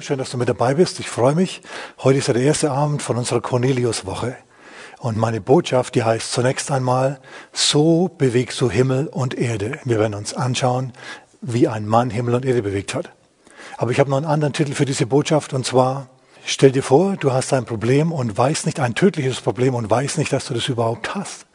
Schön, dass du mit dabei bist. Ich freue mich. Heute ist ja der erste Abend von unserer Cornelius-Woche. Und meine Botschaft, die heißt zunächst einmal, so bewegst du Himmel und Erde. Wir werden uns anschauen, wie ein Mann Himmel und Erde bewegt hat. Aber ich habe noch einen anderen Titel für diese Botschaft und zwar, stell dir vor, du hast ein Problem und weißt nicht, ein tödliches Problem und weißt nicht, dass du das überhaupt hast.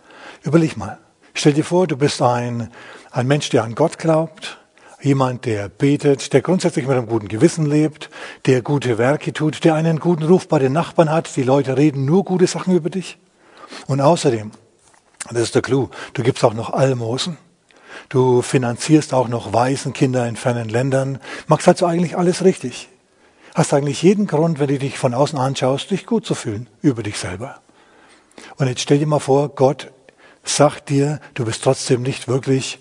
Überleg mal. Stell dir vor, du bist ein, ein Mensch, der an Gott glaubt, jemand, der betet, der grundsätzlich mit einem guten Gewissen lebt, der gute Werke tut, der einen guten Ruf bei den Nachbarn hat. Die Leute reden nur gute Sachen über dich. Und außerdem, das ist der Clou, du gibst auch noch Almosen. Du finanzierst auch noch Waisenkinder in fernen Ländern. Machst also eigentlich alles richtig. Hast eigentlich jeden Grund, wenn du dich von außen anschaust, dich gut zu fühlen über dich selber. Und jetzt stell dir mal vor, Gott sagt dir, du bist trotzdem nicht wirklich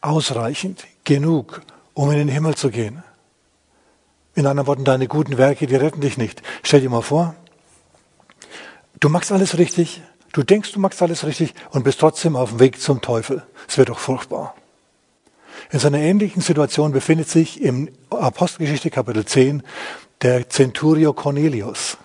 ausreichend, genug, um in den Himmel zu gehen. In anderen Worten, deine guten Werke, die retten dich nicht. Stell dir mal vor, du machst alles richtig, du denkst, du machst alles richtig und bist trotzdem auf dem Weg zum Teufel. Es wird doch furchtbar. In so einer ähnlichen Situation befindet sich im Apostelgeschichte Kapitel 10 der Centurio Cornelius.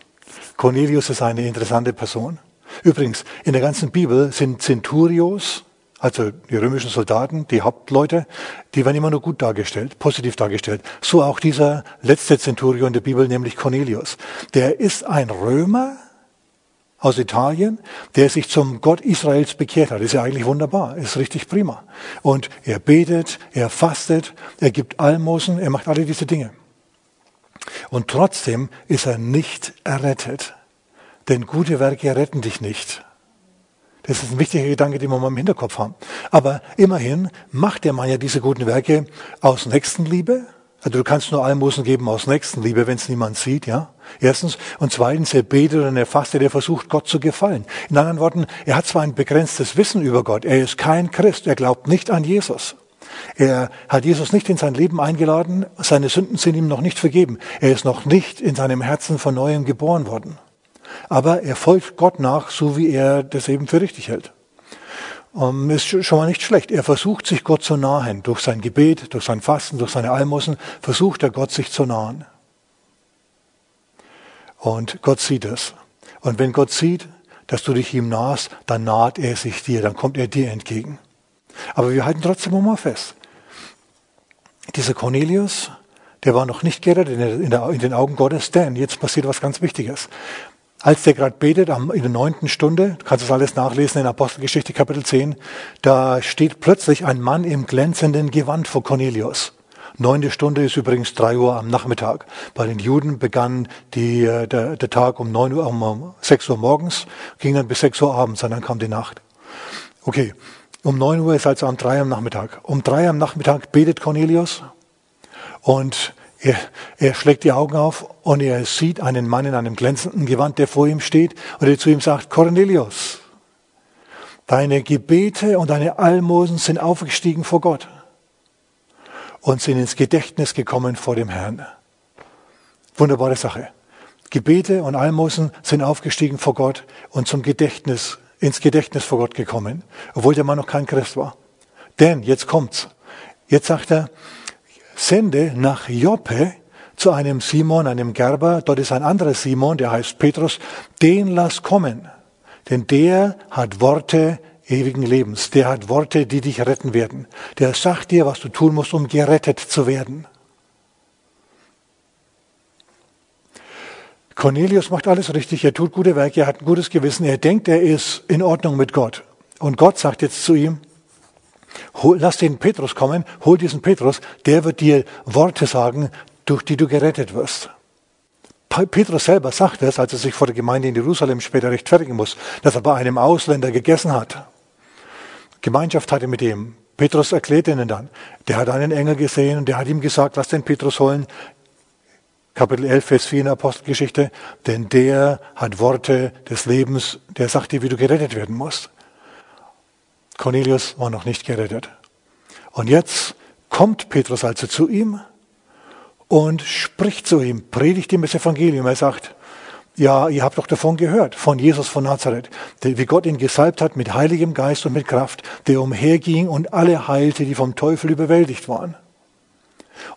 Cornelius ist eine interessante Person. Übrigens, in der ganzen Bibel sind Centurios, also die römischen Soldaten, die Hauptleute, die werden immer nur gut dargestellt, positiv dargestellt. So auch dieser letzte Centurio in der Bibel, nämlich Cornelius. Der ist ein Römer aus Italien, der sich zum Gott Israels bekehrt hat. ist ja eigentlich wunderbar, ist richtig prima. Und er betet, er fastet, er gibt Almosen, er macht alle diese Dinge. Und trotzdem ist er nicht errettet. Denn gute Werke retten dich nicht. Das ist ein wichtiger Gedanke, den wir mal im Hinterkopf haben. Aber immerhin macht der Mann ja diese guten Werke aus Nächstenliebe. Also du kannst nur Almosen geben aus Nächstenliebe, wenn es niemand sieht, ja. Erstens. Und zweitens, er betet und er fastet, er versucht Gott zu gefallen. In anderen Worten, er hat zwar ein begrenztes Wissen über Gott, er ist kein Christ, er glaubt nicht an Jesus. Er hat Jesus nicht in sein Leben eingeladen, seine Sünden sind ihm noch nicht vergeben. Er ist noch nicht in seinem Herzen von neuem geboren worden aber er folgt Gott nach, so wie er das eben für richtig hält. Um, ist schon mal nicht schlecht. Er versucht sich Gott zu nahen. Durch sein Gebet, durch sein Fasten, durch seine Almosen versucht er Gott sich zu nahen. Und Gott sieht es. Und wenn Gott sieht, dass du dich ihm nahst, dann naht er sich dir, dann kommt er dir entgegen. Aber wir halten trotzdem mal fest. Dieser Cornelius, der war noch nicht gerettet in, der, in den Augen Gottes, denn jetzt passiert was ganz Wichtiges. Als der gerade betet, in der neunten Stunde, du kannst das alles nachlesen in Apostelgeschichte Kapitel 10, da steht plötzlich ein Mann im glänzenden Gewand vor Cornelius. Neunte Stunde ist übrigens drei Uhr am Nachmittag. Bei den Juden begann die, äh, der, der Tag um neun Uhr, um sechs Uhr morgens, ging dann bis sechs Uhr abends und dann kam die Nacht. Okay, um neun Uhr ist also um drei am Nachmittag. Um drei am Nachmittag betet Cornelius und er, er schlägt die Augen auf und er sieht einen Mann in einem glänzenden Gewand, der vor ihm steht und der zu ihm sagt, Cornelius, deine Gebete und deine Almosen sind aufgestiegen vor Gott und sind ins Gedächtnis gekommen vor dem Herrn. Wunderbare Sache. Gebete und Almosen sind aufgestiegen vor Gott und zum Gedächtnis, ins Gedächtnis vor Gott gekommen, obwohl der Mann noch kein Christ war. Denn, jetzt kommt's. Jetzt sagt er, sende nach Joppe zu einem Simon, einem Gerber. Dort ist ein anderer Simon, der heißt Petrus. Den lass kommen. Denn der hat Worte ewigen Lebens. Der hat Worte, die dich retten werden. Der sagt dir, was du tun musst, um gerettet zu werden. Cornelius macht alles richtig, er tut gute Werke, er hat ein gutes Gewissen, er denkt, er ist in Ordnung mit Gott. Und Gott sagt jetzt zu ihm, Hol, lass den Petrus kommen, hol diesen Petrus, der wird dir Worte sagen, durch die du gerettet wirst. Petrus selber sagt es, als er sich vor der Gemeinde in Jerusalem später rechtfertigen muss, dass er bei einem Ausländer gegessen hat. Gemeinschaft hatte mit ihm. Petrus erklärt ihnen dann, der hat einen Engel gesehen und der hat ihm gesagt, lass den Petrus holen. Kapitel 11, Vers 4 in der Apostelgeschichte, denn der hat Worte des Lebens, der sagt dir, wie du gerettet werden musst. Cornelius war noch nicht gerettet. Und jetzt kommt Petrus also zu ihm und spricht zu ihm, predigt ihm das Evangelium. Er sagt, ja, ihr habt doch davon gehört, von Jesus von Nazareth, der, wie Gott ihn gesalbt hat mit heiligem Geist und mit Kraft, der umherging und alle heilte, die vom Teufel überwältigt waren.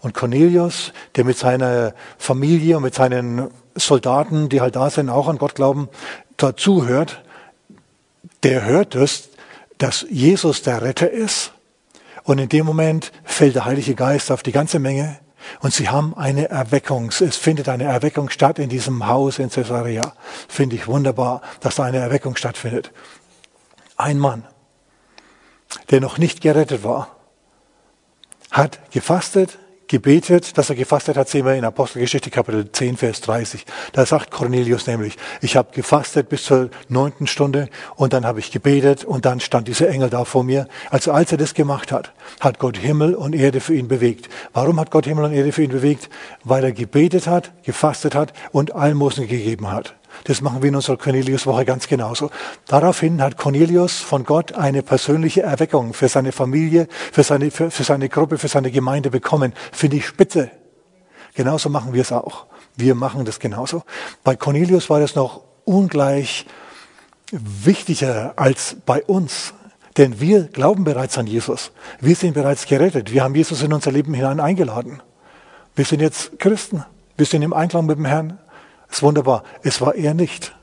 Und Cornelius, der mit seiner Familie und mit seinen Soldaten, die halt da sind, auch an Gott glauben, dazu hört, der hört es, dass Jesus der Retter ist. Und in dem Moment fällt der Heilige Geist auf die ganze Menge und sie haben eine Erweckung. Es findet eine Erweckung statt in diesem Haus in Caesarea. Finde ich wunderbar, dass da eine Erweckung stattfindet. Ein Mann, der noch nicht gerettet war, hat gefastet, gebetet, dass er gefastet hat, sehen wir in Apostelgeschichte Kapitel 10, Vers 30. Da sagt Cornelius nämlich, ich habe gefastet bis zur neunten Stunde und dann habe ich gebetet und dann stand dieser Engel da vor mir. Also als er das gemacht hat, hat Gott Himmel und Erde für ihn bewegt. Warum hat Gott Himmel und Erde für ihn bewegt? Weil er gebetet hat, gefastet hat und Almosen gegeben hat. Das machen wir in unserer Cornelius-Woche ganz genauso. Daraufhin hat Cornelius von Gott eine persönliche Erweckung für seine Familie, für seine, für, für seine Gruppe, für seine Gemeinde bekommen. Finde ich spitze. Genauso machen wir es auch. Wir machen das genauso. Bei Cornelius war das noch ungleich wichtiger als bei uns. Denn wir glauben bereits an Jesus. Wir sind bereits gerettet. Wir haben Jesus in unser Leben hinein eingeladen. Wir sind jetzt Christen. Wir sind im Einklang mit dem Herrn. Ist wunderbar. Es war er nicht.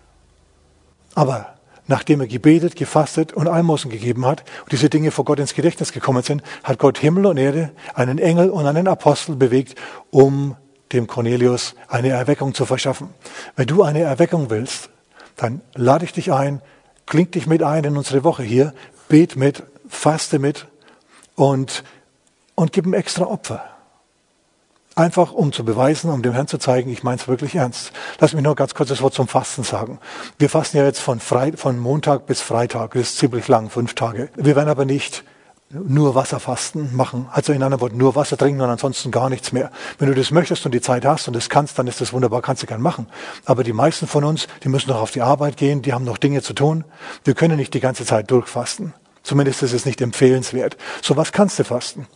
Aber nachdem er gebetet, gefastet und Almosen gegeben hat und diese Dinge vor Gott ins Gedächtnis gekommen sind, hat Gott Himmel und Erde, einen Engel und einen Apostel bewegt, um dem Cornelius eine Erweckung zu verschaffen. Wenn du eine Erweckung willst, dann lade ich dich ein, kling dich mit ein in unsere Woche hier, bet mit, faste mit und, und gib ihm extra Opfer. Einfach um zu beweisen, um dem Herrn zu zeigen, ich meine es wirklich ernst. Lass mich noch ganz kurz das Wort zum Fasten sagen. Wir fasten ja jetzt von, Freit von Montag bis Freitag. Das ist ziemlich lang, fünf Tage. Wir werden aber nicht nur Wasserfasten machen. Also in anderen Worten, nur Wasser trinken und ansonsten gar nichts mehr. Wenn du das möchtest und die Zeit hast und das kannst, dann ist das wunderbar, kannst du gern machen. Aber die meisten von uns, die müssen noch auf die Arbeit gehen, die haben noch Dinge zu tun. Wir können nicht die ganze Zeit durchfasten. Zumindest ist es nicht empfehlenswert. So was kannst du fasten.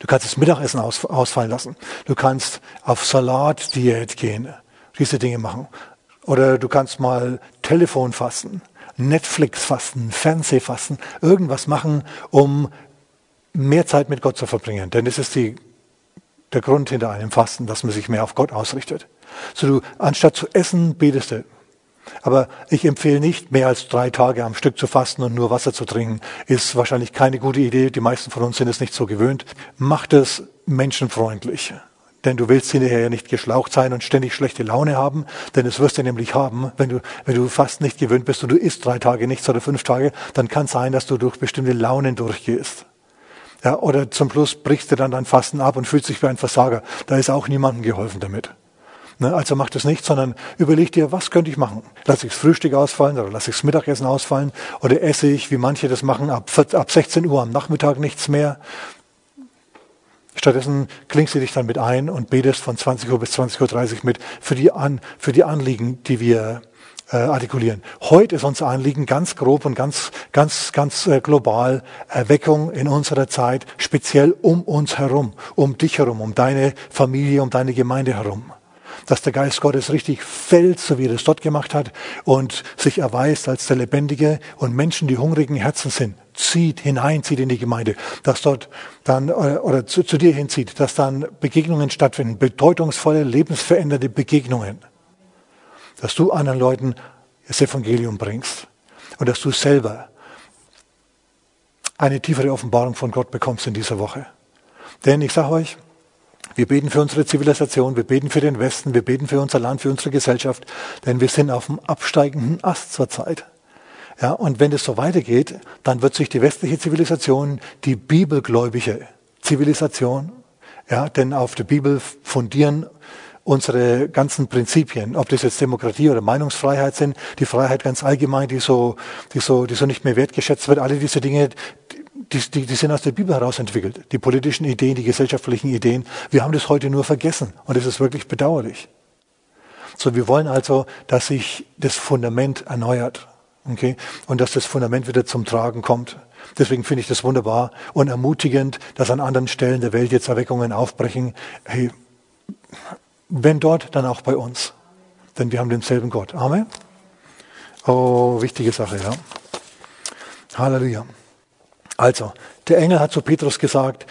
Du kannst das Mittagessen aus, ausfallen lassen. Du kannst auf Salatdiät gehen. Diese Dinge machen. Oder du kannst mal Telefon fasten, Netflix fasten, Fernseh fasten, irgendwas machen, um mehr Zeit mit Gott zu verbringen. Denn das ist die, der Grund hinter einem Fasten, dass man sich mehr auf Gott ausrichtet. So du, anstatt zu essen, betest du. Aber ich empfehle nicht, mehr als drei Tage am Stück zu fasten und nur Wasser zu trinken. Ist wahrscheinlich keine gute Idee. Die meisten von uns sind es nicht so gewöhnt. Macht es menschenfreundlich. Denn du willst hinterher ja nicht geschlaucht sein und ständig schlechte Laune haben, denn es wirst du nämlich haben, wenn du, wenn du fast nicht gewöhnt bist und du isst drei Tage nichts oder fünf Tage, dann kann es sein, dass du durch bestimmte Launen durchgehst. Ja, oder zum Schluss brichst du dann dein Fasten ab und fühlst dich wie ein Versager. Da ist auch niemandem geholfen damit. Ne? Also mach das nicht, sondern überleg dir, was könnte ich machen? Lass ich das Frühstück ausfallen oder lass ich das Mittagessen ausfallen oder esse ich, wie manche das machen, ab, ab 16 Uhr am Nachmittag nichts mehr. Stattdessen klingst du dich dann mit ein und betest von 20 Uhr bis 20.30 Uhr mit für die, An, für die Anliegen, die wir äh, artikulieren. Heute ist unser Anliegen ganz grob und ganz, ganz, ganz äh, global Erweckung in unserer Zeit, speziell um uns herum, um dich herum, um deine Familie, um deine Gemeinde herum dass der Geist Gottes richtig fällt, so wie er es dort gemacht hat, und sich erweist als der Lebendige und Menschen, die hungrigen Herzen sind, zieht, hineinzieht in die Gemeinde, dass dort dann, oder, oder zu, zu dir hinzieht, dass dann Begegnungen stattfinden, bedeutungsvolle, lebensverändernde Begegnungen. Dass du anderen Leuten das Evangelium bringst und dass du selber eine tiefere Offenbarung von Gott bekommst in dieser Woche. Denn ich sage euch, wir beten für unsere Zivilisation, wir beten für den Westen, wir beten für unser Land, für unsere Gesellschaft, denn wir sind auf dem absteigenden Ast zurzeit. Ja, und wenn es so weitergeht, dann wird sich die westliche Zivilisation, die bibelgläubige Zivilisation, ja, denn auf der Bibel fundieren unsere ganzen Prinzipien, ob das jetzt Demokratie oder Meinungsfreiheit sind, die Freiheit ganz allgemein, die so, die so, die so nicht mehr wertgeschätzt wird, alle diese Dinge, die, die, die sind aus der Bibel heraus entwickelt. Die politischen Ideen, die gesellschaftlichen Ideen. Wir haben das heute nur vergessen. Und das ist wirklich bedauerlich. So, wir wollen also, dass sich das Fundament erneuert. Okay? Und dass das Fundament wieder zum Tragen kommt. Deswegen finde ich das wunderbar und ermutigend, dass an anderen Stellen der Welt jetzt Erweckungen aufbrechen. Hey, wenn dort, dann auch bei uns. Denn wir haben denselben Gott. Amen. Oh, wichtige Sache, ja. Halleluja. Also, der Engel hat zu Petrus gesagt,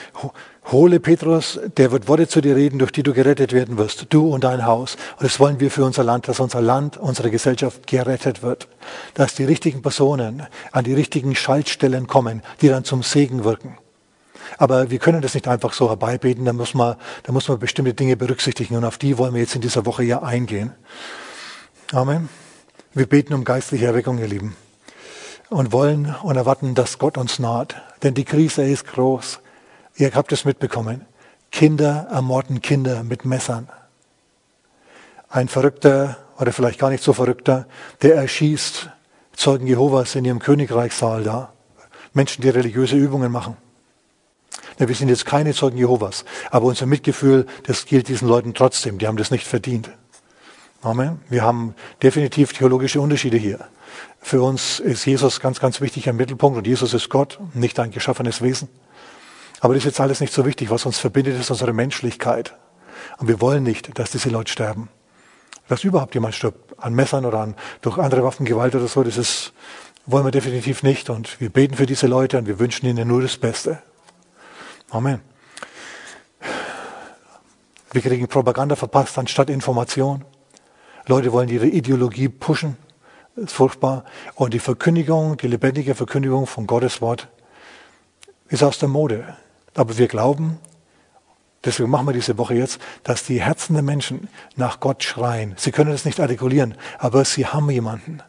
Hole Petrus, der wird Worte zu dir reden, durch die du gerettet werden wirst, du und dein Haus. Und das wollen wir für unser Land, dass unser Land, unsere Gesellschaft gerettet wird. Dass die richtigen Personen an die richtigen Schaltstellen kommen, die dann zum Segen wirken. Aber wir können das nicht einfach so herbeibeten, da muss man, da muss man bestimmte Dinge berücksichtigen und auf die wollen wir jetzt in dieser Woche ja eingehen. Amen. Wir beten um geistliche Erweckung, ihr Lieben. Und wollen und erwarten, dass Gott uns naht. Denn die Krise ist groß. Ihr habt es mitbekommen. Kinder ermorden Kinder mit Messern. Ein Verrückter oder vielleicht gar nicht so Verrückter, der erschießt Zeugen Jehovas in ihrem Königreichssaal da. Menschen, die religiöse Übungen machen. Ja, wir sind jetzt keine Zeugen Jehovas, aber unser Mitgefühl, das gilt diesen Leuten trotzdem. Die haben das nicht verdient. Amen. Wir haben definitiv theologische Unterschiede hier. Für uns ist Jesus ganz, ganz wichtig im Mittelpunkt und Jesus ist Gott, nicht ein geschaffenes Wesen. Aber das ist jetzt alles nicht so wichtig. Was uns verbindet, ist unsere Menschlichkeit. Und wir wollen nicht, dass diese Leute sterben. Dass überhaupt jemand stirbt, an Messern oder an, durch andere Waffengewalt oder so, das ist, wollen wir definitiv nicht. Und wir beten für diese Leute und wir wünschen ihnen nur das Beste. Amen. Wir kriegen Propaganda verpasst anstatt Information. Leute wollen ihre Ideologie pushen. Ist furchtbar. Und die Verkündigung, die lebendige Verkündigung von Gottes Wort ist aus der Mode. Aber wir glauben, deswegen machen wir diese Woche jetzt, dass die Herzen der Menschen nach Gott schreien. Sie können es nicht artikulieren, aber sie haben jemanden,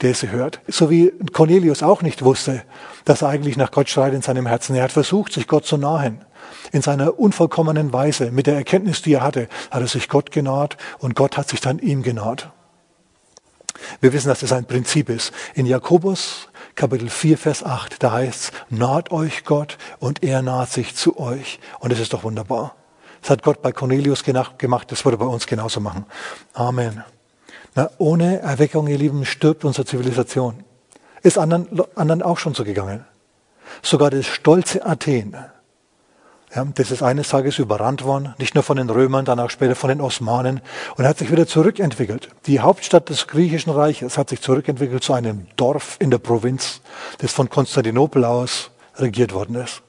der sie hört. So wie Cornelius auch nicht wusste, dass er eigentlich nach Gott schreit in seinem Herzen. Er hat versucht, sich Gott zu nahen. In seiner unvollkommenen Weise, mit der Erkenntnis, die er hatte, hat er sich Gott genaht und Gott hat sich dann ihm genaht. Wir wissen, dass das ein Prinzip ist. In Jakobus Kapitel 4, Vers 8, da heißt es, naht euch Gott und er naht sich zu euch. Und das ist doch wunderbar. Das hat Gott bei Cornelius gemacht, das würde er bei uns genauso machen. Amen. Na, ohne Erweckung, ihr Lieben, stirbt unsere Zivilisation. Ist anderen, anderen auch schon so gegangen. Sogar das stolze Athen ja, das ist eines Tages überrannt worden, nicht nur von den Römern, dann auch später von den Osmanen und hat sich wieder zurückentwickelt. Die Hauptstadt des griechischen Reiches hat sich zurückentwickelt zu einem Dorf in der Provinz, das von Konstantinopel aus regiert worden ist.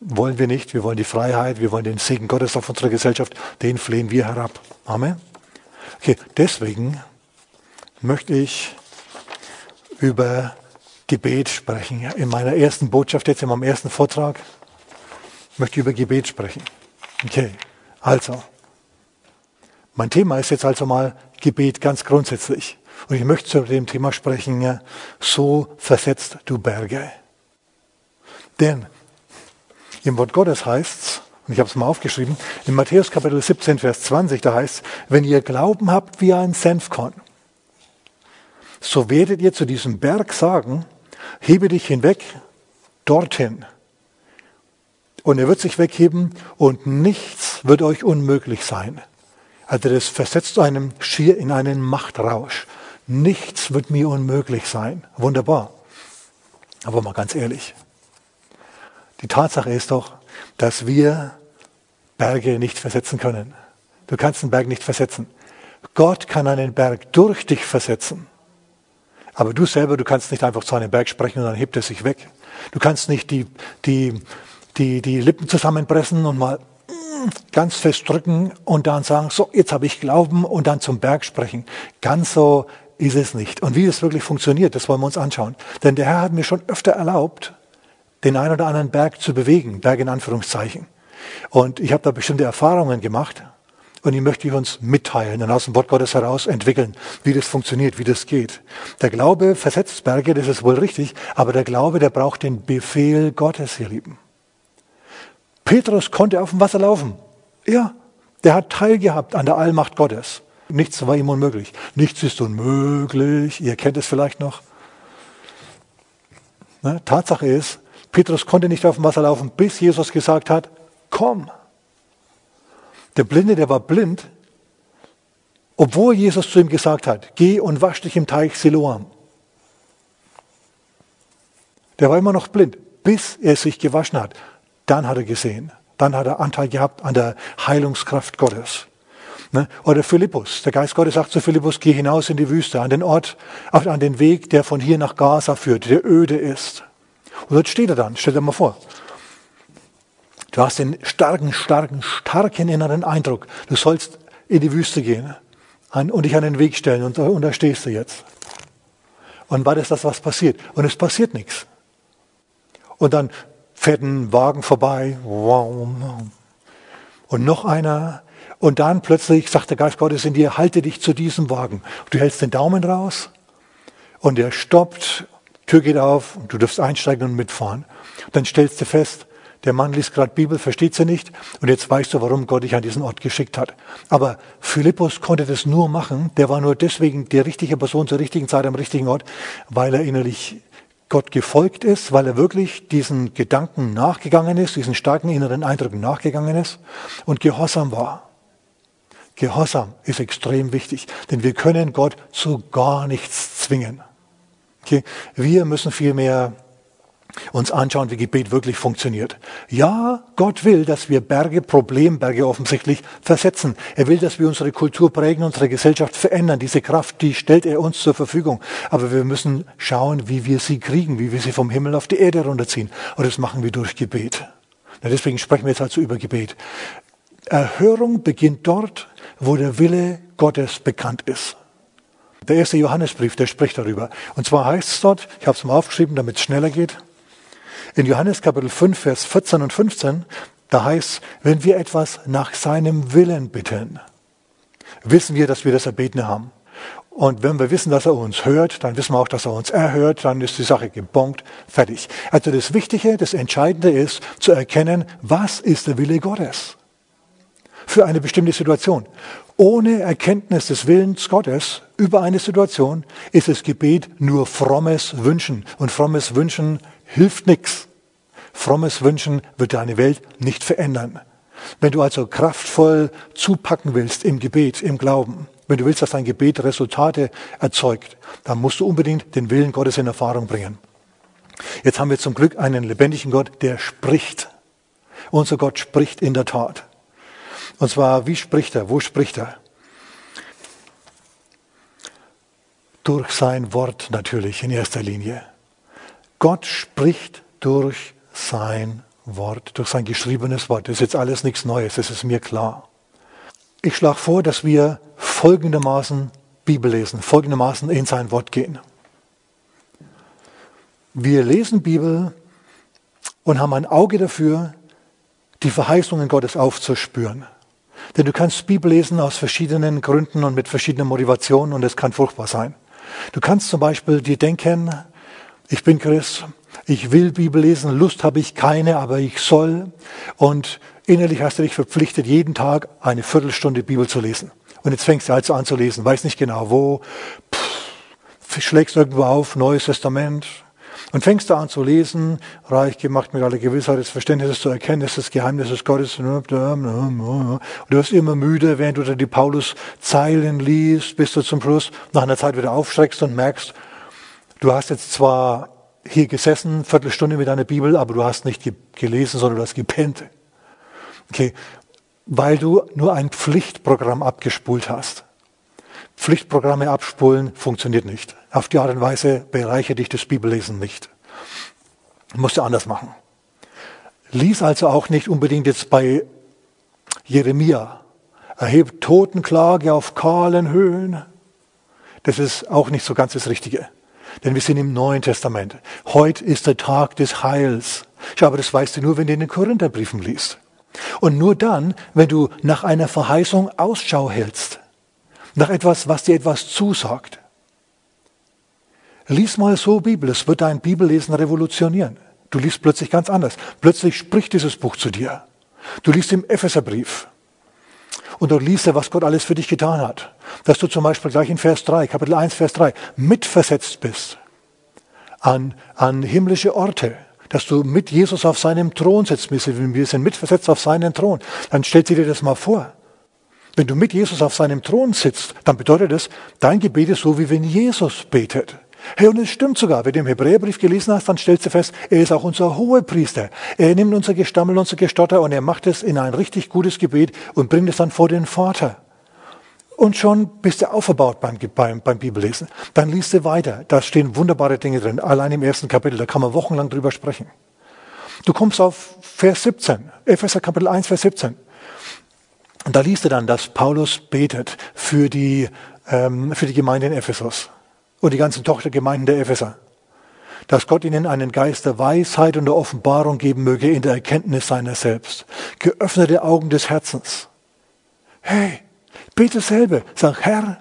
Wollen wir nicht, wir wollen die Freiheit, wir wollen den Segen Gottes auf unserer Gesellschaft, den flehen wir herab. Amen. Okay, deswegen möchte ich über Gebet sprechen. In meiner ersten Botschaft, jetzt in meinem ersten Vortrag, möchte über Gebet sprechen. Okay, also, mein Thema ist jetzt also mal Gebet ganz grundsätzlich. Und ich möchte zu dem Thema sprechen, so versetzt du Berge. Denn im Wort Gottes heißt es, und ich habe es mal aufgeschrieben, in Matthäus Kapitel 17, Vers 20, da heißt es, wenn ihr Glauben habt wie ein Senfkorn, so werdet ihr zu diesem Berg sagen, hebe dich hinweg dorthin und er wird sich wegheben und nichts wird euch unmöglich sein. Also das versetzt einem schier in einen Machtrausch. Nichts wird mir unmöglich sein. Wunderbar. Aber mal ganz ehrlich. Die Tatsache ist doch, dass wir Berge nicht versetzen können. Du kannst einen Berg nicht versetzen. Gott kann einen Berg durch dich versetzen. Aber du selber, du kannst nicht einfach zu einem Berg sprechen und dann hebt er sich weg. Du kannst nicht die, die die, die Lippen zusammenpressen und mal mm, ganz fest drücken und dann sagen, so, jetzt habe ich Glauben und dann zum Berg sprechen. Ganz so ist es nicht. Und wie es wirklich funktioniert, das wollen wir uns anschauen. Denn der Herr hat mir schon öfter erlaubt, den einen oder anderen Berg zu bewegen, Berg in Anführungszeichen. Und ich habe da bestimmte Erfahrungen gemacht und die möchte ich uns mitteilen und aus dem Wort Gottes heraus entwickeln, wie das funktioniert, wie das geht. Der Glaube versetzt Berge, das ist wohl richtig, aber der Glaube, der braucht den Befehl Gottes, ihr Lieben. Petrus konnte auf dem Wasser laufen. Ja, der hat teilgehabt an der Allmacht Gottes. Nichts war ihm unmöglich. Nichts ist unmöglich. Ihr kennt es vielleicht noch. Ne? Tatsache ist, Petrus konnte nicht auf dem Wasser laufen, bis Jesus gesagt hat, komm. Der Blinde, der war blind, obwohl Jesus zu ihm gesagt hat, geh und wasch dich im Teich Siloam. Der war immer noch blind, bis er sich gewaschen hat. Dann hat er gesehen. Dann hat er Anteil gehabt an der Heilungskraft Gottes. Ne? Oder Philippus. Der Geist Gottes sagt zu Philippus, geh hinaus in die Wüste, an den Ort, an den Weg, der von hier nach Gaza führt, der öde ist. Und dort steht er dann. Stell dir mal vor. Du hast den starken, starken, starken inneren Eindruck. Du sollst in die Wüste gehen und dich an den Weg stellen und, da stehst du jetzt. Und war das das, was passiert? Und es passiert nichts. Und dann fährt ein Wagen vorbei. Und noch einer. Und dann plötzlich sagt der Geist Gottes in dir, halte dich zu diesem Wagen. Du hältst den Daumen raus und er stoppt, Tür geht auf und du darfst einsteigen und mitfahren. Dann stellst du fest, der Mann liest gerade Bibel, versteht sie nicht und jetzt weißt du, warum Gott dich an diesen Ort geschickt hat. Aber Philippus konnte das nur machen, der war nur deswegen die richtige Person zur richtigen Zeit am richtigen Ort, weil er innerlich Gott gefolgt ist, weil er wirklich diesen Gedanken nachgegangen ist, diesen starken inneren Eindrücken nachgegangen ist und gehorsam war. Gehorsam ist extrem wichtig, denn wir können Gott zu gar nichts zwingen. Okay? Wir müssen vielmehr uns anschauen, wie Gebet wirklich funktioniert. Ja, Gott will, dass wir Berge, Problemberge offensichtlich versetzen. Er will, dass wir unsere Kultur prägen, unsere Gesellschaft verändern. Diese Kraft, die stellt er uns zur Verfügung. Aber wir müssen schauen, wie wir sie kriegen, wie wir sie vom Himmel auf die Erde runterziehen. Und das machen wir durch Gebet. Na, deswegen sprechen wir jetzt also über Gebet. Erhörung beginnt dort, wo der Wille Gottes bekannt ist. Der erste Johannesbrief, der spricht darüber. Und zwar heißt es dort, ich habe es mal aufgeschrieben, damit es schneller geht, in Johannes Kapitel 5, Vers 14 und 15, da heißt, wenn wir etwas nach seinem Willen bitten, wissen wir, dass wir das erbeten haben. Und wenn wir wissen, dass er uns hört, dann wissen wir auch, dass er uns erhört, dann ist die Sache gebongt, fertig. Also das Wichtige, das Entscheidende ist, zu erkennen, was ist der Wille Gottes für eine bestimmte Situation. Ohne Erkenntnis des Willens Gottes über eine Situation ist das Gebet nur frommes Wünschen. Und frommes Wünschen hilft nichts. Frommes Wünschen wird deine Welt nicht verändern. Wenn du also kraftvoll zupacken willst im Gebet, im Glauben, wenn du willst, dass dein Gebet Resultate erzeugt, dann musst du unbedingt den Willen Gottes in Erfahrung bringen. Jetzt haben wir zum Glück einen lebendigen Gott, der spricht. Unser Gott spricht in der Tat. Und zwar, wie spricht er? Wo spricht er? Durch sein Wort natürlich in erster Linie. Gott spricht durch sein Wort, durch sein geschriebenes Wort. Das ist jetzt alles nichts Neues, das ist mir klar. Ich schlage vor, dass wir folgendermaßen Bibel lesen, folgendermaßen in sein Wort gehen. Wir lesen Bibel und haben ein Auge dafür, die Verheißungen Gottes aufzuspüren. Denn du kannst Bibel lesen aus verschiedenen Gründen und mit verschiedenen Motivationen und es kann furchtbar sein. Du kannst zum Beispiel dir denken, ich bin Christ, ich will Bibel lesen, Lust habe ich keine, aber ich soll. Und innerlich hast du dich verpflichtet, jeden Tag eine Viertelstunde Bibel zu lesen. Und jetzt fängst du also an zu lesen, weiß nicht genau wo, pff, schlägst irgendwo auf, Neues Testament, und fängst du an zu lesen, reich gemacht mit aller Gewissheit des Verständnisses zu erkennen, dass das Geheimnis des Gottes. Und du wirst immer müde, während du dann die Paulus-Zeilen liest, bis du zum Schluss nach einer Zeit wieder aufschreckst und merkst, du hast jetzt zwar hier gesessen, Viertelstunde mit deiner Bibel, aber du hast nicht gelesen, sondern du hast gepennt. Okay, weil du nur ein Pflichtprogramm abgespult hast. Pflichtprogramme abspulen funktioniert nicht. Auf die Art und Weise bereichert dich das Bibellesen nicht. Musst du anders machen. Lies also auch nicht unbedingt jetzt bei Jeremia. Erhebt Totenklage auf kahlen Höhen. Das ist auch nicht so ganz das Richtige. Denn wir sind im Neuen Testament. Heute ist der Tag des Heils. Ja, aber das weißt du nur, wenn du in den Korintherbriefen liest. Und nur dann, wenn du nach einer Verheißung Ausschau hältst. Nach etwas, was dir etwas zusagt. Lies mal so Bibel. Es wird dein Bibellesen revolutionieren. Du liest plötzlich ganz anders. Plötzlich spricht dieses Buch zu dir. Du liest im Epheserbrief. Und dort liest er, was Gott alles für dich getan hat. Dass du zum Beispiel gleich in Vers 3, Kapitel 1, Vers 3, mitversetzt bist an, an himmlische Orte. Dass du mit Jesus auf seinem Thron sitzt. Wir sind mitversetzt auf seinen Thron. Dann stellt sie dir das mal vor. Wenn du mit Jesus auf seinem Thron sitzt, dann bedeutet das, dein Gebet ist so, wie wenn Jesus betet. Hey, und es stimmt sogar. Wenn du im Hebräerbrief gelesen hast, dann stellst du fest, er ist auch unser Hohepriester. Er nimmt unser Gestammel, unser Gestotter und er macht es in ein richtig gutes Gebet und bringt es dann vor den Vater. Und schon bist du aufgebaut beim, beim, beim Bibellesen. Dann liest du weiter. Da stehen wunderbare Dinge drin. Allein im ersten Kapitel, da kann man wochenlang drüber sprechen. Du kommst auf Vers 17, Epheser Kapitel 1, Vers 17. Und da liest du dann, dass Paulus betet für die, ähm, für die Gemeinde in Ephesus und die ganzen Tochtergemeinden der Epheser. Dass Gott ihnen einen Geist der Weisheit und der Offenbarung geben möge in der Erkenntnis seiner selbst. Geöffnete Augen des Herzens. Hey, bete selber. Sag, Herr,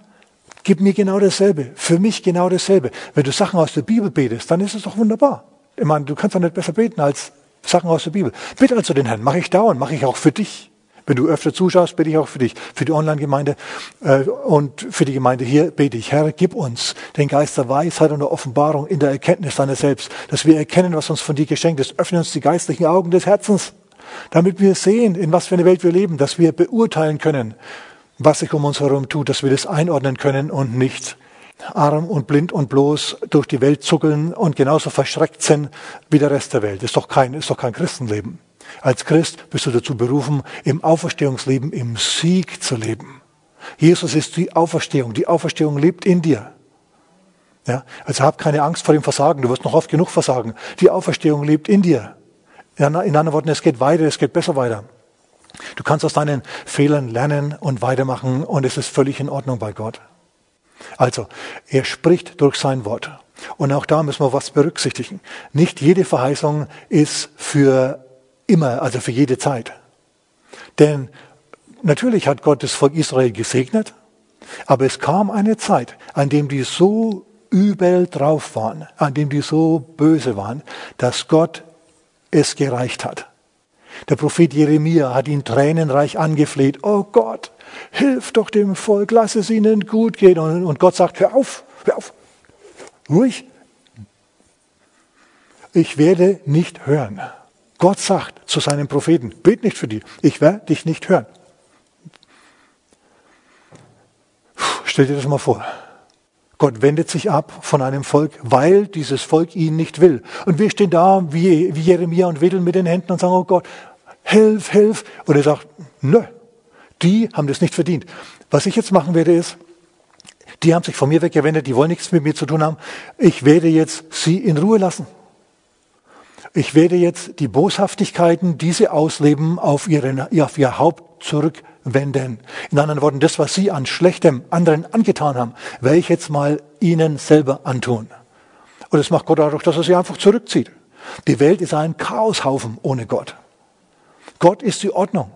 gib mir genau dasselbe. Für mich genau dasselbe. Wenn du Sachen aus der Bibel betest, dann ist es doch wunderbar. Ich meine, du kannst doch nicht besser beten als Sachen aus der Bibel. Bitte also den Herrn, mache ich dauernd, mache ich auch für dich. Wenn du öfter zuschaust, bete ich auch für dich, für die Online-Gemeinde äh, und für die Gemeinde hier bete ich. Herr, gib uns den Geist der Weisheit und der Offenbarung in der Erkenntnis deiner selbst, dass wir erkennen, was uns von dir geschenkt ist. Öffne uns die geistlichen Augen des Herzens, damit wir sehen, in was für eine Welt wir leben, dass wir beurteilen können, was sich um uns herum tut, dass wir das einordnen können und nicht arm und blind und bloß durch die Welt zuckeln und genauso verschreckt sind wie der Rest der Welt. Ist doch kein, ist doch kein Christenleben. Als Christ bist du dazu berufen, im Auferstehungsleben, im Sieg zu leben. Jesus ist die Auferstehung. Die Auferstehung lebt in dir. Ja, also hab keine Angst vor dem Versagen. Du wirst noch oft genug versagen. Die Auferstehung lebt in dir. In anderen Worten, es geht weiter, es geht besser weiter. Du kannst aus deinen Fehlern lernen und weitermachen und es ist völlig in Ordnung bei Gott. Also, er spricht durch sein Wort. Und auch da müssen wir was berücksichtigen. Nicht jede Verheißung ist für Immer, also für jede Zeit. Denn natürlich hat Gott das Volk Israel gesegnet, aber es kam eine Zeit, an dem die so übel drauf waren, an dem die so böse waren, dass Gott es gereicht hat. Der Prophet Jeremia hat ihn tränenreich angefleht, oh Gott, hilf doch dem Volk, lass es ihnen gut gehen. Und, Gott sagt, hör auf, hör auf, ruhig. Ich werde nicht hören. Gott sagt zu seinen Propheten, bet nicht für die, ich werde dich nicht hören. Puh, stell dir das mal vor. Gott wendet sich ab von einem Volk, weil dieses Volk ihn nicht will. Und wir stehen da wie, wie Jeremia und wedeln mit den Händen und sagen, oh Gott, hilf, hilf. Und er sagt, nö, die haben das nicht verdient. Was ich jetzt machen werde ist, die haben sich von mir weggewendet, die wollen nichts mit mir zu tun haben. Ich werde jetzt sie in Ruhe lassen ich werde jetzt die Boshaftigkeiten, die sie ausleben, auf, ihren, auf ihr Haupt zurückwenden. In anderen Worten, das, was sie an Schlechtem anderen angetan haben, werde ich jetzt mal ihnen selber antun. Und das macht Gott dadurch, dass er sie einfach zurückzieht. Die Welt ist ein Chaoshaufen ohne Gott. Gott ist die Ordnung.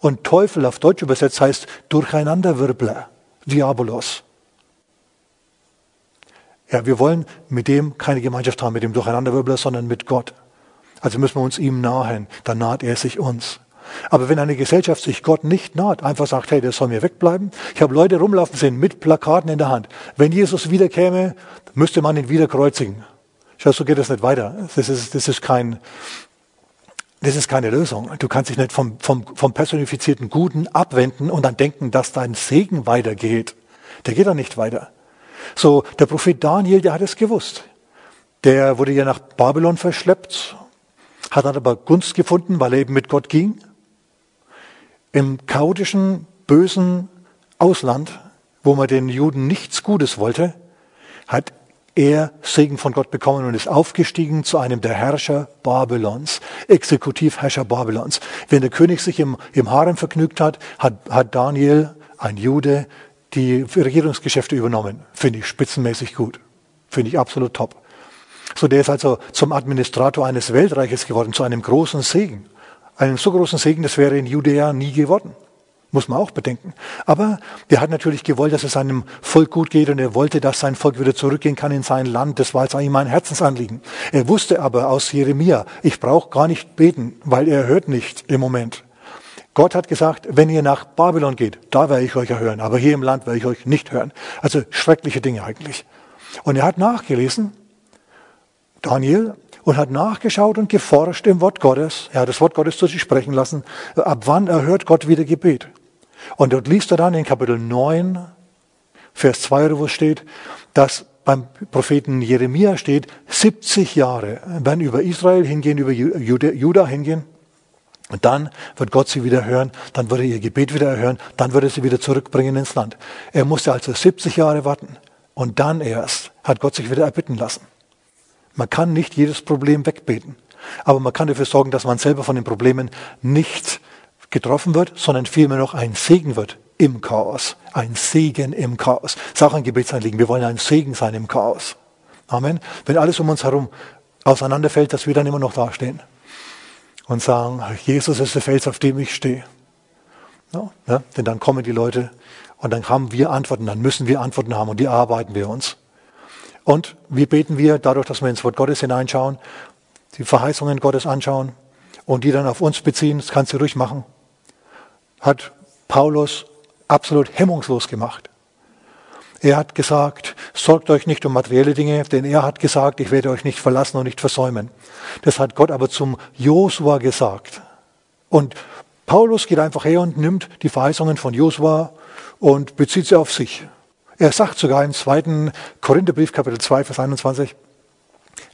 Und Teufel auf Deutsch übersetzt heißt Durcheinanderwirbler, Diabolos. Ja, wir wollen mit dem keine Gemeinschaft haben, mit dem Durcheinanderwirbler, sondern mit Gott. Also müssen wir uns ihm nahen, dann naht er sich uns. Aber wenn eine Gesellschaft sich Gott nicht naht, einfach sagt, hey, der soll mir wegbleiben. Ich habe Leute rumlaufen sehen mit Plakaten in der Hand. Wenn Jesus wiederkäme, müsste man ihn wieder kreuzigen. Schau, so geht das nicht weiter. Das ist, das ist kein, das ist keine Lösung. Du kannst dich nicht vom, vom, vom personifizierten Guten abwenden und dann denken, dass dein Segen weitergeht. Der geht dann nicht weiter. So, der Prophet Daniel, der hat es gewusst. Der wurde ja nach Babylon verschleppt hat dann aber Gunst gefunden, weil er eben mit Gott ging. Im chaotischen, bösen Ausland, wo man den Juden nichts Gutes wollte, hat er Segen von Gott bekommen und ist aufgestiegen zu einem der Herrscher Babylons, Exekutivherrscher Babylons. Wenn der König sich im, im Harem vergnügt hat, hat, hat Daniel, ein Jude, die Regierungsgeschäfte übernommen. Finde ich spitzenmäßig gut. Finde ich absolut top. So, der ist also zum Administrator eines Weltreiches geworden, zu einem großen Segen. Einem so großen Segen, das wäre in Judäa nie geworden. Muss man auch bedenken. Aber der hat natürlich gewollt, dass es seinem Volk gut geht und er wollte, dass sein Volk wieder zurückgehen kann in sein Land. Das war jetzt eigentlich mein Herzensanliegen. Er wusste aber aus Jeremia, ich brauche gar nicht beten, weil er hört nicht im Moment. Gott hat gesagt, wenn ihr nach Babylon geht, da werde ich euch erhören, aber hier im Land werde ich euch nicht hören. Also schreckliche Dinge eigentlich. Und er hat nachgelesen Daniel und hat nachgeschaut und geforscht im Wort Gottes. Er hat das Wort Gottes zu sich sprechen lassen. Ab wann erhört Gott wieder Gebet? Und dort liest er dann in Kapitel 9, Vers 2, wo es steht, dass beim Propheten Jeremia steht, 70 Jahre werden über Israel hingehen, über Juda hingehen. Und dann wird Gott sie wieder hören, dann wird er ihr Gebet wieder erhören, dann wird er sie wieder zurückbringen ins Land. Er musste also 70 Jahre warten. Und dann erst hat Gott sich wieder erbitten lassen. Man kann nicht jedes Problem wegbeten. Aber man kann dafür sorgen, dass man selber von den Problemen nicht getroffen wird, sondern vielmehr noch ein Segen wird im Chaos. Ein Segen im Chaos. Das ist auch ein Gebetsanliegen. Wir wollen ein Segen sein im Chaos. Amen. Wenn alles um uns herum auseinanderfällt, dass wir dann immer noch dastehen und sagen, Jesus ist der Fels, auf dem ich stehe. Ja, ja, denn dann kommen die Leute und dann haben wir Antworten, dann müssen wir Antworten haben und die arbeiten wir uns. Und wie beten wir? Dadurch, dass wir ins Wort Gottes hineinschauen, die Verheißungen Gottes anschauen und die dann auf uns beziehen, das kannst du ruhig machen, hat Paulus absolut hemmungslos gemacht. Er hat gesagt, sorgt euch nicht um materielle Dinge, denn er hat gesagt, ich werde euch nicht verlassen und nicht versäumen. Das hat Gott aber zum Josua gesagt. Und Paulus geht einfach her und nimmt die Verheißungen von Josua und bezieht sie auf sich. Er sagt sogar im zweiten Korintherbrief, Kapitel 2, Vers 21,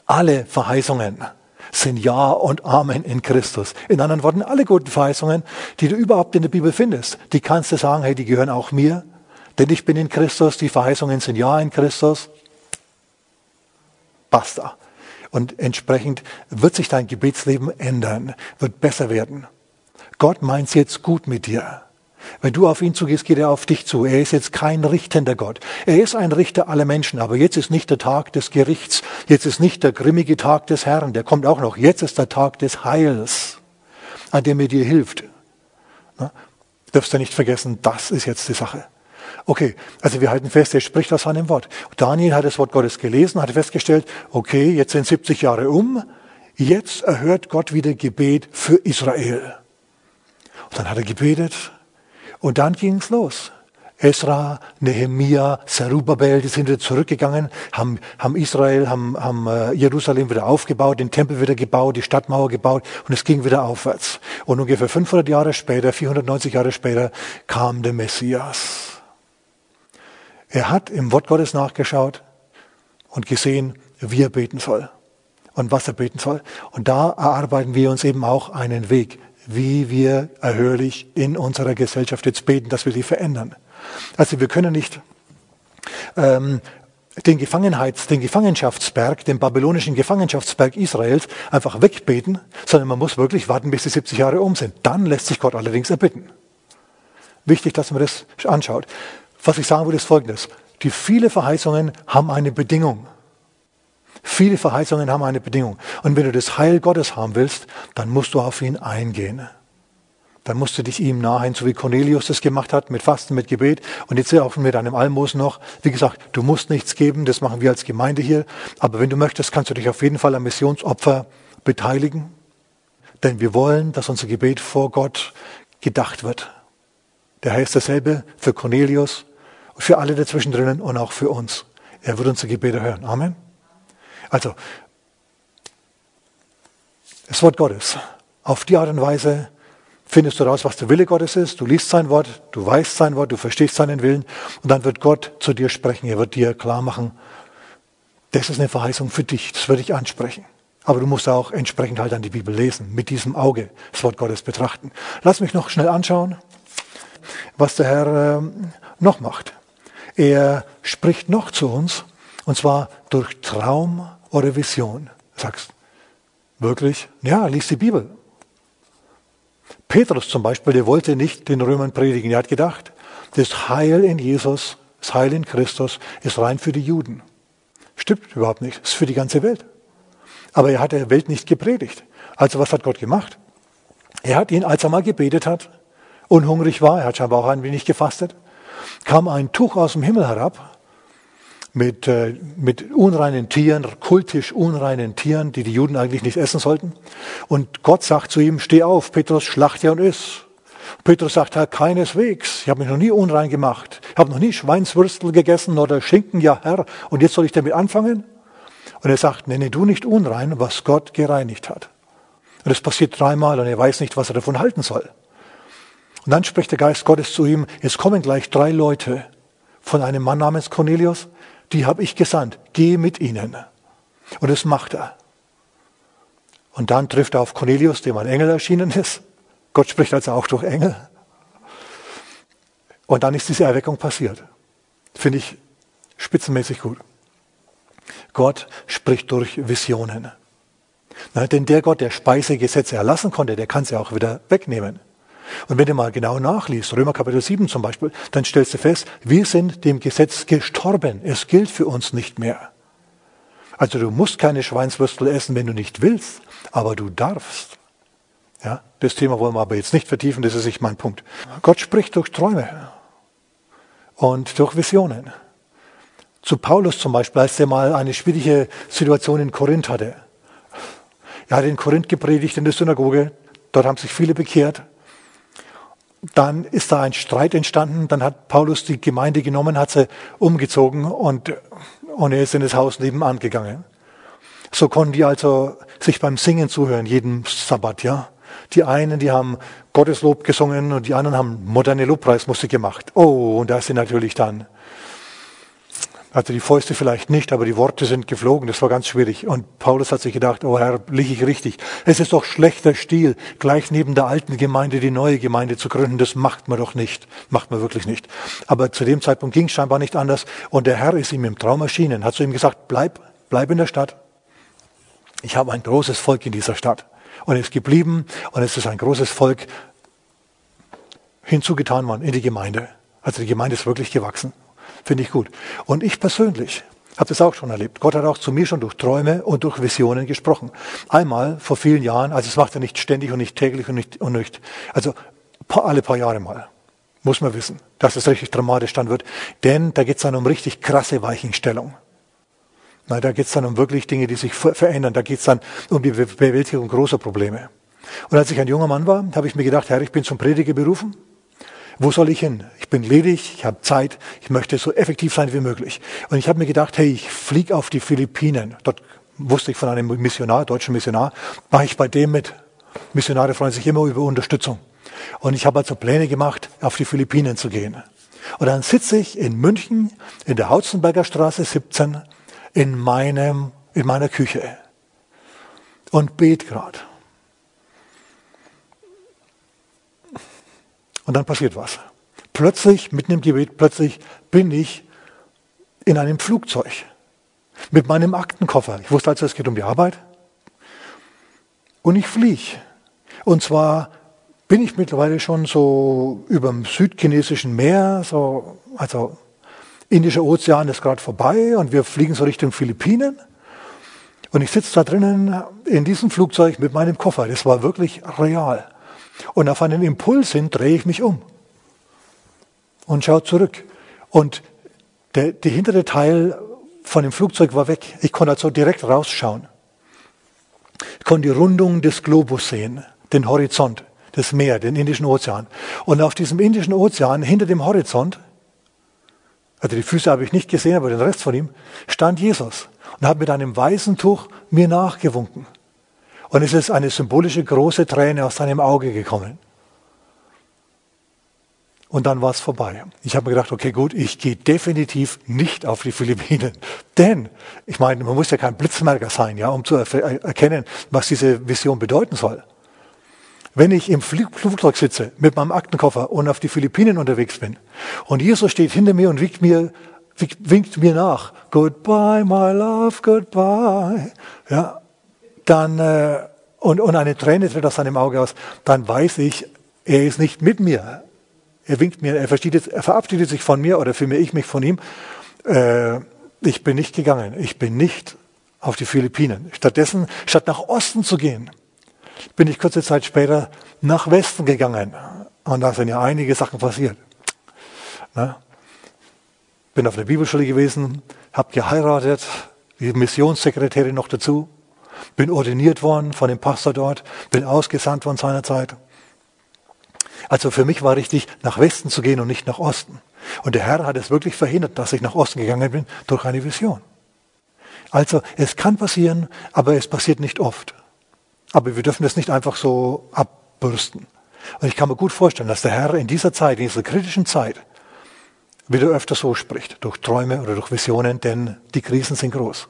alle Verheißungen sind Ja und Amen in Christus. In anderen Worten, alle guten Verheißungen, die du überhaupt in der Bibel findest, die kannst du sagen, hey, die gehören auch mir, denn ich bin in Christus, die Verheißungen sind Ja in Christus. Basta. Und entsprechend wird sich dein Gebetsleben ändern, wird besser werden. Gott meint es jetzt gut mit dir. Wenn du auf ihn zugehst, geht er auf dich zu. Er ist jetzt kein richtender Gott. Er ist ein Richter aller Menschen, aber jetzt ist nicht der Tag des Gerichts. Jetzt ist nicht der grimmige Tag des Herrn. Der kommt auch noch. Jetzt ist der Tag des Heils, an dem er dir hilft. Na, darfst du nicht vergessen, das ist jetzt die Sache. Okay, also wir halten fest, er spricht aus seinem Wort. Daniel hat das Wort Gottes gelesen, hat festgestellt, okay, jetzt sind 70 Jahre um, jetzt erhört Gott wieder Gebet für Israel. Und dann hat er gebetet und dann ging es los. Esra, Nehemia, Zerubbabel, die sind wieder zurückgegangen, haben, haben Israel, haben, haben äh, Jerusalem wieder aufgebaut, den Tempel wieder gebaut, die Stadtmauer gebaut und es ging wieder aufwärts. Und ungefähr 500 Jahre später, 490 Jahre später, kam der Messias. Er hat im Wort Gottes nachgeschaut und gesehen, wie er beten soll und was er beten soll. Und da erarbeiten wir uns eben auch einen Weg wie wir erhörlich in unserer Gesellschaft jetzt beten, dass wir sie verändern. Also wir können nicht ähm, den Gefangenheits-, den Gefangenschaftsberg, den babylonischen Gefangenschaftsberg Israels einfach wegbeten, sondern man muss wirklich warten, bis die 70 Jahre um sind. Dann lässt sich Gott allerdings erbitten. Wichtig, dass man das anschaut. Was ich sagen will, ist Folgendes. Die viele Verheißungen haben eine Bedingung. Viele Verheißungen haben eine Bedingung. Und wenn du das Heil Gottes haben willst, dann musst du auf ihn eingehen. Dann musst du dich ihm nahen, so wie Cornelius das gemacht hat, mit Fasten, mit Gebet und jetzt auch mit einem Almosen noch. Wie gesagt, du musst nichts geben, das machen wir als Gemeinde hier. Aber wenn du möchtest, kannst du dich auf jeden Fall am Missionsopfer beteiligen. Denn wir wollen, dass unser Gebet vor Gott gedacht wird. Der Herr ist dasselbe für Cornelius, für alle dazwischen drinnen und auch für uns. Er wird unsere Gebete hören. Amen. Also, das Wort Gottes. Auf die Art und Weise findest du raus, was der Wille Gottes ist. Du liest sein Wort, du weißt sein Wort, du verstehst seinen Willen und dann wird Gott zu dir sprechen. Er wird dir klar machen, das ist eine Verheißung für dich, das würde ich ansprechen. Aber du musst auch entsprechend halt an die Bibel lesen, mit diesem Auge das Wort Gottes betrachten. Lass mich noch schnell anschauen, was der Herr äh, noch macht. Er spricht noch zu uns, und zwar durch Traum oder Vision. Sagst, wirklich? Ja, lies die Bibel. Petrus zum Beispiel, der wollte nicht den Römern predigen. Er hat gedacht, das Heil in Jesus, das Heil in Christus ist rein für die Juden. Stimmt überhaupt nicht. Ist für die ganze Welt. Aber er hat der Welt nicht gepredigt. Also was hat Gott gemacht? Er hat ihn, als er mal gebetet hat und hungrig war, er hat scheinbar auch ein wenig gefastet, kam ein Tuch aus dem Himmel herab mit, äh, mit unreinen Tieren, kultisch unreinen Tieren, die die Juden eigentlich nicht essen sollten. Und Gott sagt zu ihm, steh auf, Petrus, schlacht ja und iss. Petrus sagt, Herr, keineswegs. Ich habe mich noch nie unrein gemacht. Ich habe noch nie Schweinswürstel gegessen oder Schinken, ja Herr. Und jetzt soll ich damit anfangen? Und er sagt, nenne du nicht unrein, was Gott gereinigt hat. Und das passiert dreimal und er weiß nicht, was er davon halten soll. Und dann spricht der Geist Gottes zu ihm, jetzt kommen gleich drei Leute von einem Mann namens Cornelius, die habe ich gesandt, geh mit ihnen. Und das macht er. Und dann trifft er auf Cornelius, dem ein Engel erschienen ist. Gott spricht also auch durch Engel. Und dann ist diese Erweckung passiert. Finde ich spitzenmäßig gut. Gott spricht durch Visionen. Na, denn der Gott, der Speisegesetze erlassen konnte, der kann sie auch wieder wegnehmen. Und wenn du mal genau nachliest, Römer Kapitel 7 zum Beispiel, dann stellst du fest, wir sind dem Gesetz gestorben. Es gilt für uns nicht mehr. Also du musst keine Schweinswürstel essen, wenn du nicht willst, aber du darfst. Ja, das Thema wollen wir aber jetzt nicht vertiefen, das ist nicht mein Punkt. Gott spricht durch Träume und durch Visionen. Zu Paulus zum Beispiel, als er mal eine schwierige Situation in Korinth hatte. Er hat in Korinth gepredigt in der Synagoge, dort haben sich viele bekehrt. Dann ist da ein Streit entstanden, dann hat Paulus die Gemeinde genommen, hat sie umgezogen und, und er ist in das Haus nebenan gegangen. So konnten die also sich beim Singen zuhören, jeden Sabbat, ja. Die einen, die haben Gotteslob gesungen und die anderen haben moderne Lobpreismusik gemacht. Oh, und da sind natürlich dann, also die Fäuste vielleicht nicht, aber die Worte sind geflogen. Das war ganz schwierig. Und Paulus hat sich gedacht, oh Herr, liege ich richtig. Es ist doch schlechter Stil, gleich neben der alten Gemeinde die neue Gemeinde zu gründen. Das macht man doch nicht. Macht man wirklich nicht. Aber zu dem Zeitpunkt ging es scheinbar nicht anders. Und der Herr ist ihm im Traum erschienen, hat zu ihm gesagt, bleib, bleib in der Stadt. Ich habe ein großes Volk in dieser Stadt und ist geblieben und es ist ein großes Volk hinzugetan worden in die Gemeinde. Also die Gemeinde ist wirklich gewachsen. Finde ich gut. Und ich persönlich habe das auch schon erlebt. Gott hat auch zu mir schon durch Träume und durch Visionen gesprochen. Einmal vor vielen Jahren, also es macht er nicht ständig und nicht täglich und nicht, und nicht also alle paar Jahre mal. Muss man wissen, dass es richtig dramatisch dann wird. Denn da geht es dann um richtig krasse Weichenstellung. Nein, da geht es dann um wirklich Dinge, die sich verändern. Da geht es dann um die Bewältigung großer Probleme. Und als ich ein junger Mann war, habe ich mir gedacht, Herr, ich bin zum Prediger berufen. Wo soll ich hin? Ich bin ledig, ich habe Zeit, ich möchte so effektiv sein wie möglich. Und ich habe mir gedacht, hey, ich fliege auf die Philippinen. Dort wusste ich von einem Missionar, deutschen Missionar, mache ich bei dem mit. Missionare freuen sich immer über Unterstützung. Und ich habe also Pläne gemacht, auf die Philippinen zu gehen. Und dann sitze ich in München in der Hautzenberger Straße 17 in, meinem, in meiner Küche und bet gerade. Und dann passiert was. Plötzlich, mitten im Gebet, plötzlich bin ich in einem Flugzeug mit meinem Aktenkoffer. Ich wusste also, es geht um die Arbeit. Und ich fliege. Und zwar bin ich mittlerweile schon so über dem südchinesischen Meer, so, also Indischer Ozean ist gerade vorbei und wir fliegen so Richtung Philippinen. Und ich sitze da drinnen in diesem Flugzeug mit meinem Koffer. Das war wirklich real. Und auf einen Impuls hin drehe ich mich um und schaue zurück. Und der, der hintere Teil von dem Flugzeug war weg. Ich konnte also direkt rausschauen. Ich konnte die Rundung des Globus sehen, den Horizont, das Meer, den Indischen Ozean. Und auf diesem Indischen Ozean, hinter dem Horizont, also die Füße habe ich nicht gesehen, aber den Rest von ihm, stand Jesus und hat mit einem weißen Tuch mir nachgewunken. Und es ist eine symbolische große Träne aus seinem Auge gekommen. Und dann war es vorbei. Ich habe mir gedacht, okay, gut, ich gehe definitiv nicht auf die Philippinen. Denn, ich meine, man muss ja kein Blitzmerker sein, ja, um zu erkennen, was diese Vision bedeuten soll. Wenn ich im Flugzeug sitze mit meinem Aktenkoffer und auf die Philippinen unterwegs bin und Jesus steht hinter mir und winkt mir, winkt mir nach, Goodbye, my love, goodbye, ja, dann, äh, und, und eine Träne tritt aus seinem Auge aus, dann weiß ich, er ist nicht mit mir. Er winkt mir, er, versteht, er verabschiedet sich von mir oder vielmehr ich mich von ihm. Äh, ich bin nicht gegangen. Ich bin nicht auf die Philippinen. Stattdessen, statt nach Osten zu gehen, bin ich kurze Zeit später nach Westen gegangen. Und da sind ja einige Sachen passiert. Ne? Bin auf der Bibelschule gewesen, habe geheiratet, die Missionssekretärin noch dazu, bin ordiniert worden von dem Pastor dort, bin ausgesandt worden seinerzeit. Also für mich war richtig, nach Westen zu gehen und nicht nach Osten. Und der Herr hat es wirklich verhindert, dass ich nach Osten gegangen bin durch eine Vision. Also es kann passieren, aber es passiert nicht oft. Aber wir dürfen das nicht einfach so abbürsten. Und ich kann mir gut vorstellen, dass der Herr in dieser Zeit, in dieser kritischen Zeit, wieder öfter so spricht, durch Träume oder durch Visionen, denn die Krisen sind groß.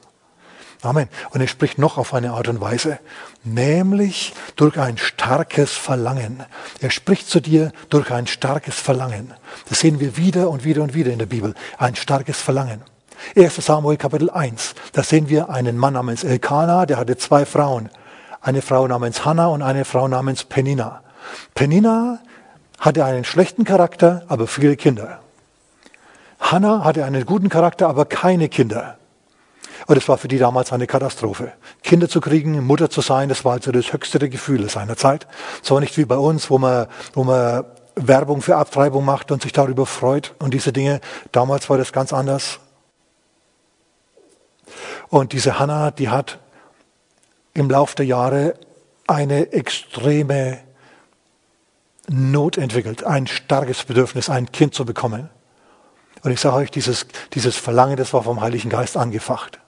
Amen. Und er spricht noch auf eine Art und Weise, nämlich durch ein starkes Verlangen. Er spricht zu dir durch ein starkes Verlangen. Das sehen wir wieder und wieder und wieder in der Bibel. Ein starkes Verlangen. 1 Samuel Kapitel 1. Da sehen wir einen Mann namens Elkanah, der hatte zwei Frauen. eine Frau namens Hannah und eine Frau namens Penina. Penina hatte einen schlechten Charakter, aber viele Kinder. Hannah hatte einen guten Charakter, aber keine Kinder. Und es war für die damals eine Katastrophe. Kinder zu kriegen, Mutter zu sein, das war also das höchste der Gefühle seiner Zeit. So nicht wie bei uns, wo man, wo man Werbung für Abtreibung macht und sich darüber freut und diese Dinge. Damals war das ganz anders. Und diese Hannah, die hat im Laufe der Jahre eine extreme Not entwickelt, ein starkes Bedürfnis, ein Kind zu bekommen. Und ich sage euch, dieses, dieses Verlangen, das war vom Heiligen Geist angefacht.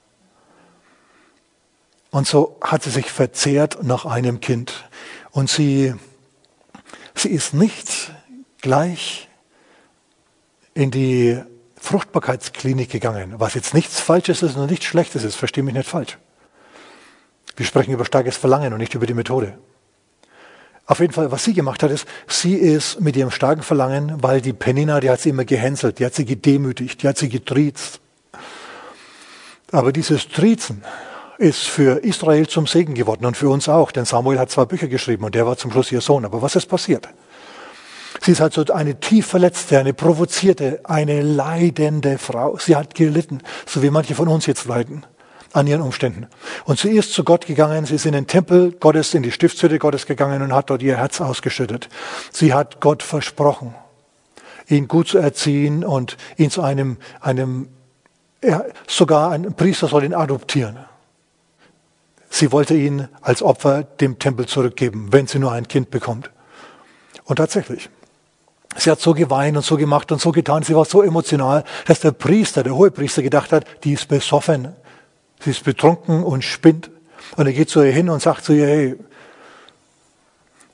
Und so hat sie sich verzehrt nach einem Kind. Und sie, sie ist nicht gleich in die Fruchtbarkeitsklinik gegangen, was jetzt nichts Falsches ist und nichts Schlechtes ist, verstehe mich nicht falsch. Wir sprechen über starkes Verlangen und nicht über die Methode. Auf jeden Fall, was sie gemacht hat, ist, sie ist mit ihrem starken Verlangen, weil die Penina, die hat sie immer gehänselt, die hat sie gedemütigt, die hat sie getriezt. Aber dieses Triezen ist für Israel zum Segen geworden und für uns auch, denn Samuel hat zwei Bücher geschrieben und der war zum Schluss ihr Sohn. Aber was ist passiert? Sie ist also eine tief verletzte, eine provozierte, eine leidende Frau. Sie hat gelitten, so wie manche von uns jetzt leiden an ihren Umständen. Und sie ist zu Gott gegangen, sie ist in den Tempel Gottes, in die Stiftshütte Gottes gegangen und hat dort ihr Herz ausgeschüttet. Sie hat Gott versprochen, ihn gut zu erziehen und ihn zu einem, einem ja, sogar ein Priester soll ihn adoptieren. Sie wollte ihn als Opfer dem Tempel zurückgeben, wenn sie nur ein Kind bekommt. Und tatsächlich. Sie hat so geweint und so gemacht und so getan. Sie war so emotional, dass der Priester, der Hohepriester gedacht hat, die ist besoffen. Sie ist betrunken und spinnt. Und er geht zu ihr hin und sagt zu ihr, hey,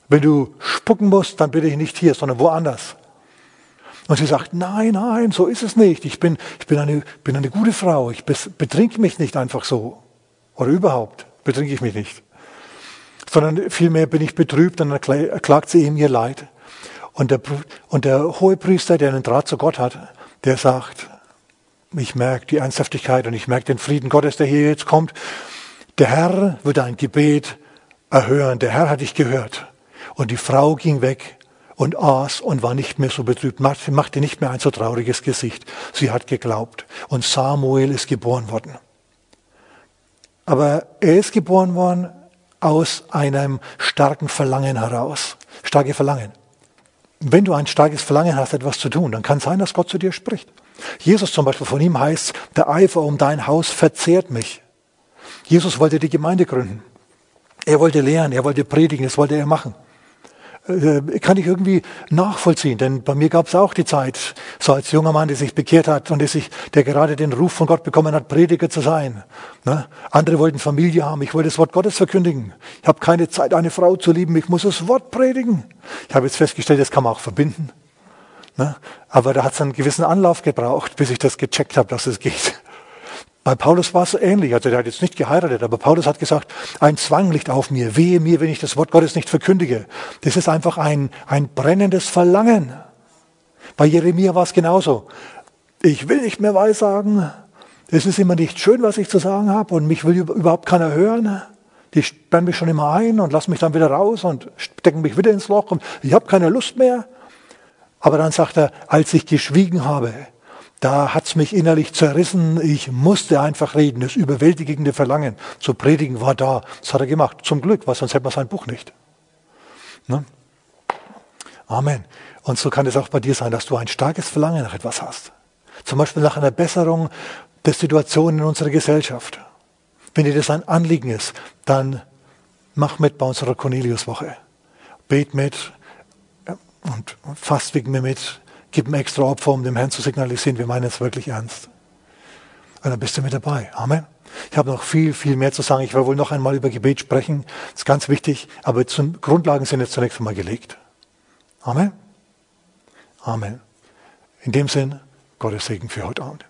wenn du spucken musst, dann bitte ich nicht hier, sondern woanders. Und sie sagt, nein, nein, so ist es nicht. Ich bin, ich bin, eine, bin eine gute Frau. Ich betrinke mich nicht einfach so. Oder überhaupt betrinke ich mich nicht. Sondern vielmehr bin ich betrübt und dann klagt sie ihm ihr Leid. Und der, und der Hohepriester, der einen Draht zu Gott hat, der sagt, ich merke die Ernsthaftigkeit und ich merke den Frieden Gottes, der hier jetzt kommt. Der Herr wird ein Gebet erhören. Der Herr hat dich gehört. Und die Frau ging weg und aß und war nicht mehr so betrübt, machte nicht mehr ein so trauriges Gesicht. Sie hat geglaubt. Und Samuel ist geboren worden. Aber er ist geboren worden aus einem starken Verlangen heraus. Starke Verlangen. Wenn du ein starkes Verlangen hast, etwas zu tun, dann kann es sein, dass Gott zu dir spricht. Jesus zum Beispiel, von ihm heißt, der Eifer um dein Haus verzehrt mich. Jesus wollte die Gemeinde gründen. Er wollte lehren, er wollte predigen, das wollte er machen. Äh, kann ich irgendwie nachvollziehen, denn bei mir gab es auch die Zeit, so als junger Mann, der sich bekehrt hat und der, sich, der gerade den Ruf von Gott bekommen hat, Prediger zu sein. Ne? Andere wollten Familie haben, ich wollte das Wort Gottes verkündigen. Ich habe keine Zeit, eine Frau zu lieben, ich muss das Wort predigen. Ich habe jetzt festgestellt, das kann man auch verbinden. Ne? Aber da hat es einen gewissen Anlauf gebraucht, bis ich das gecheckt habe, dass es geht. Bei Paulus war es ähnlich. Also der hat jetzt nicht geheiratet, aber Paulus hat gesagt, ein Zwang liegt auf mir. Wehe mir, wenn ich das Wort Gottes nicht verkündige. Das ist einfach ein, ein brennendes Verlangen. Bei Jeremia war es genauso. Ich will nicht mehr weissagen. Es ist immer nicht schön, was ich zu sagen habe und mich will überhaupt keiner hören. Die sperren mich schon immer ein und lassen mich dann wieder raus und stecken mich wieder ins Loch und ich habe keine Lust mehr. Aber dann sagt er, als ich geschwiegen habe, da hat's mich innerlich zerrissen. Ich musste einfach reden. Das überwältigende Verlangen zu predigen war da. Das hat er gemacht. Zum Glück, weil sonst hätte man sein Buch nicht. Ne? Amen. Und so kann es auch bei dir sein, dass du ein starkes Verlangen nach etwas hast. Zum Beispiel nach einer Besserung der Situation in unserer Gesellschaft. Wenn dir das ein Anliegen ist, dann mach mit bei unserer Cornelius-Woche. Bet mit und fast wegen mir mit gib ein extra Opfer, um dem Herrn zu signalisieren, wir meinen es wirklich ernst. Und dann bist du mit dabei. Amen. Ich habe noch viel, viel mehr zu sagen. Ich will wohl noch einmal über Gebet sprechen. Das ist ganz wichtig. Aber zum Grundlagen sind jetzt zunächst einmal gelegt. Amen. Amen. In dem Sinn, Gottes Segen für heute Abend.